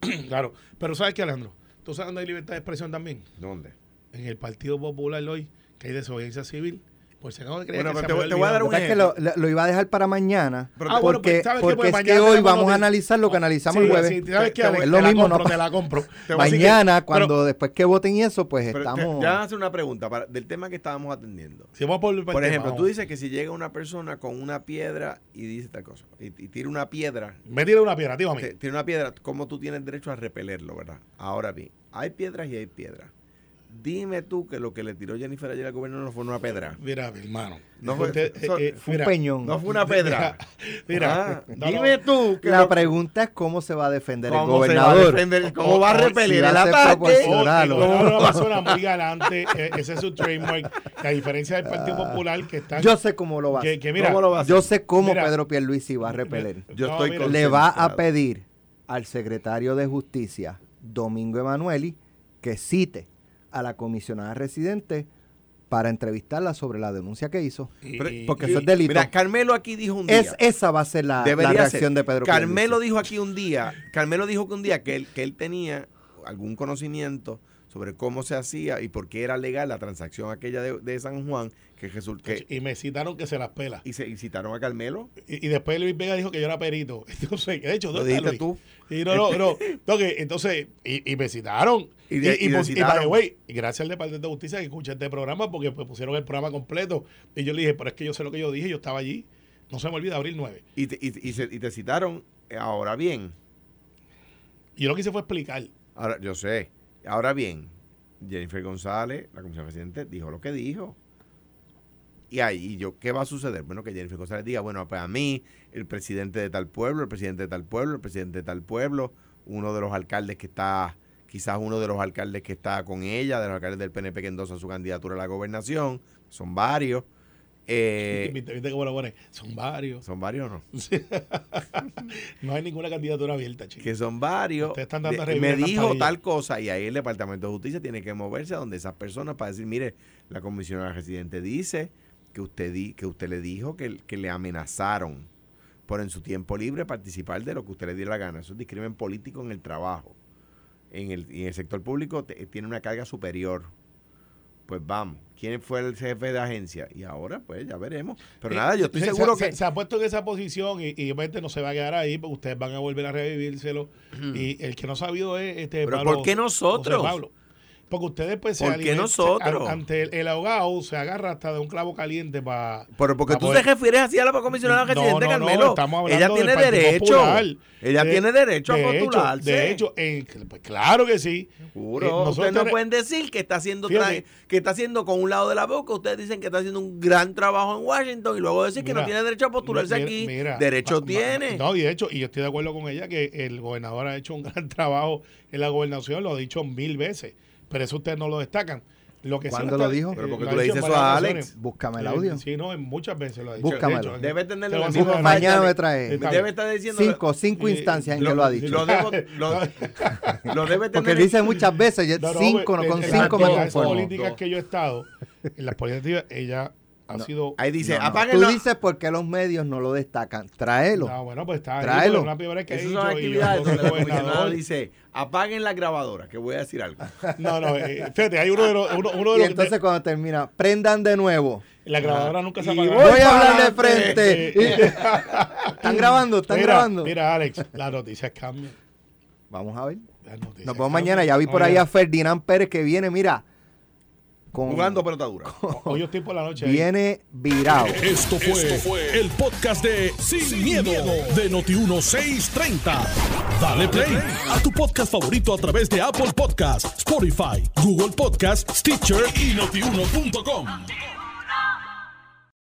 [CLEARS THROAT] claro. Pero ¿sabes qué, Alejandro? ¿Tú sabes dónde hay libertad de expresión también? ¿Dónde? En el Partido Popular hoy, que hay desobediencia civil. Por si acaso creía Bueno, que pero te voy- había te voy a dar olvidado. ¿Verdad que lo, iba a dejar para mañana? Pero Ah, bueno, porque pues, porque Pues es mañana que hoy vamos a analizar lo que analizamos Sí, el jueves. sí, ¿sabes qué, Te- Alex? es lo Te la mismo, compro, no- te la compro. Mañana, pero- cuando después que voten y eso, pues Pero te- estamos... ya hacer una pregunta para, del tema que estábamos atendiendo. Si vamos por, ejemplo, tú dices que si llega una persona con una piedra y dice tal cosa, y, y tira una piedra, Me tira una piedra, tío, a mí. tira una piedra, ¿cómo tú tienes derecho a repelerlo, verdad? Ahora bien, hay piedras y hay piedras. Dime tú que lo que le tiró Jennifer ayer al gobierno no fue una piedra. Mira, mi hermano. No fue- Usted, eso- eh, eh, Fue un peñón. No fue una piedra. [LAUGHS] Mira, Ah, no, dime tú que La lo- pregunta es cómo se va a defender el se va a gobernador. defender, cómo va a repeler si el ataque. proporcional. O- el gobernador es una persona muy galante. eh, ese es su trademark. que A diferencia del Partido Popular, que está. Yo sé cómo lo va a hacer. que mira, ¿Cómo lo va a hacer? Yo sé cómo Mira. Pedro Pierluisi va a repeler. Yo No, estoy Le va a pedir al secretario de Justicia, Domingo Emanueli, que cite a la comisionada residente para entrevistarla sobre la denuncia que hizo. Pero- Porque y- eso es delito. Mira, Carmelo aquí dijo un día. Es, esa va a ser la, la reacción ser. de Pedro Carmelo Pierluisi. dijo aquí un día, Carmelo dijo que un día que él, que él tenía algún conocimiento sobre cómo se hacía y por qué era legal la transacción aquella de, de San Juan, que que Y me citaron que se las pela. y se y citaron a Carmelo. Y, y después Luis Vega dijo que yo era perito. [LAUGHS] Entonces, de hecho, Lo ¿dónde está dijiste tú. Y no, no, no. [LAUGHS] no, que entonces, y, y me citaron. Y de- y pus- citaron. way, y gracias al Departamento de Justicia que escuché este programa porque pues, pusieron el programa completo. Y yo le dije, pero es que yo sé lo que yo dije, yo estaba allí. No se me olvida, abril 9. Y te, y, y se- y te citaron. eh, Ahora bien, Y yo lo que hice fue explicar. ahora yo sé. Ahora bien, Jennifer González, la comisión presidente, dijo lo que dijo. Y ahí, y yo, ¿qué va a suceder? Bueno, que Jennifer González diga, bueno, pues a mí, el presidente de tal pueblo, el presidente de tal pueblo, el presidente de tal pueblo, uno de los alcaldes que está, quizás uno de los alcaldes que está con ella, de los alcaldes del PNP que endosa su candidatura a la gobernación, son varios. eh, ¿Viste, viste cómo lo? Son varios. son varios, ¿no? [LAUGHS] No hay ninguna candidatura abierta, chicos. que son varios. Ustedes están dando de- me dijo tal cosa y ahí el Departamento de Justicia tiene que moverse a donde esas personas para decir, mire, la comisionada residente dice que usted di, que usted le dijo que, que le amenazaron por en su tiempo libre participar de lo que usted le diera la gana. Eso es discrimen político en el trabajo. En el, en el sector público te- tiene una carga superior. Pues vamos, ¿quién fue el jefe de agencia? Y ahora, pues ya veremos. Pero Eh, nada, yo estoy se- seguro se, que... se ha puesto en esa posición y, y obviamente no se va a quedar ahí porque ustedes van a volver a revivírselo. y el que no ha sabido es este Pero Pablo- ¿por qué nosotros? Pablo. Porque ustedes pues se ¿Por qué alimentan- nosotros? an- ante el, el ahogado se agarra hasta de un clavo caliente para Pero porque tú te refieres así a la comisionada residente no, no, Carmelo. estamos hablando Ella tiene derecho. Popular. Ella De- tiene derecho a de postularse. de hecho, pues claro que sí. Seguro. Eh, ustedes no tenemos- pueden decir que está haciendo que está haciendo con un lado de la boca. Ustedes dicen que está haciendo un gran trabajo en Washington y luego decir que no tiene derecho a postularse mira, aquí. mira, derecho ma- ma- tiene. No, y de hecho, y yo estoy de acuerdo con ella que el gobernador ha hecho un [LAUGHS] gran trabajo en la gobernación, lo ha dicho mil veces, pero eso ustedes no lo destacan. Lo que ¿Cuándo lo dijo? eh, Pero porque lo tú le dices en eso a Alex. Búscame el Eh, audio. Sí, no, en muchas veces lo ha dicho. Búscamelo. De Debe tenerlo te lo en. Mañana me trae. Debe estar diciendo. Cinco, cinco Y- instancias en lo, que lo ha dicho. Lo, debo- [LAUGHS] lo- lo debe tener. Porque dice muchas veces, yo- No, no, cinco, no, en- con en cinco las me conformo. políticas que yo he estado, en las políticas, ella ha sido... Ahí dice, No. Tú dices por qué los medios no lo destacan. Tráelo. No, bueno, pues está Tráelo. porque es una primera que dicho actividades donde el gobernador- dice, apaguen la grabadora, que voy a decir algo. [LAUGHS] No, no, eh, fíjate, hay uno de los... Uno, uno de Y los entonces cuando termina, prendan de nuevo. la grabadora nunca se apaga. voy Voy a hablar de frente. [LAUGHS] Están grabando, están mira, grabando. Mira, Alex, las noticias cambian. Vamos a ver. Noticias Nos vemos mañana. Ya vi por ahí a Ferdinand Pérez que viene, mira. Con, Jugando pelota dura. Hoy estoy por la noche. Viene virado. Esto fue, el podcast de Sin, miedo, de Noti1630. Dale play a tu podcast favorito a través de Apple Podcasts, Spotify, Google Podcasts, Stitcher y notiuno.com.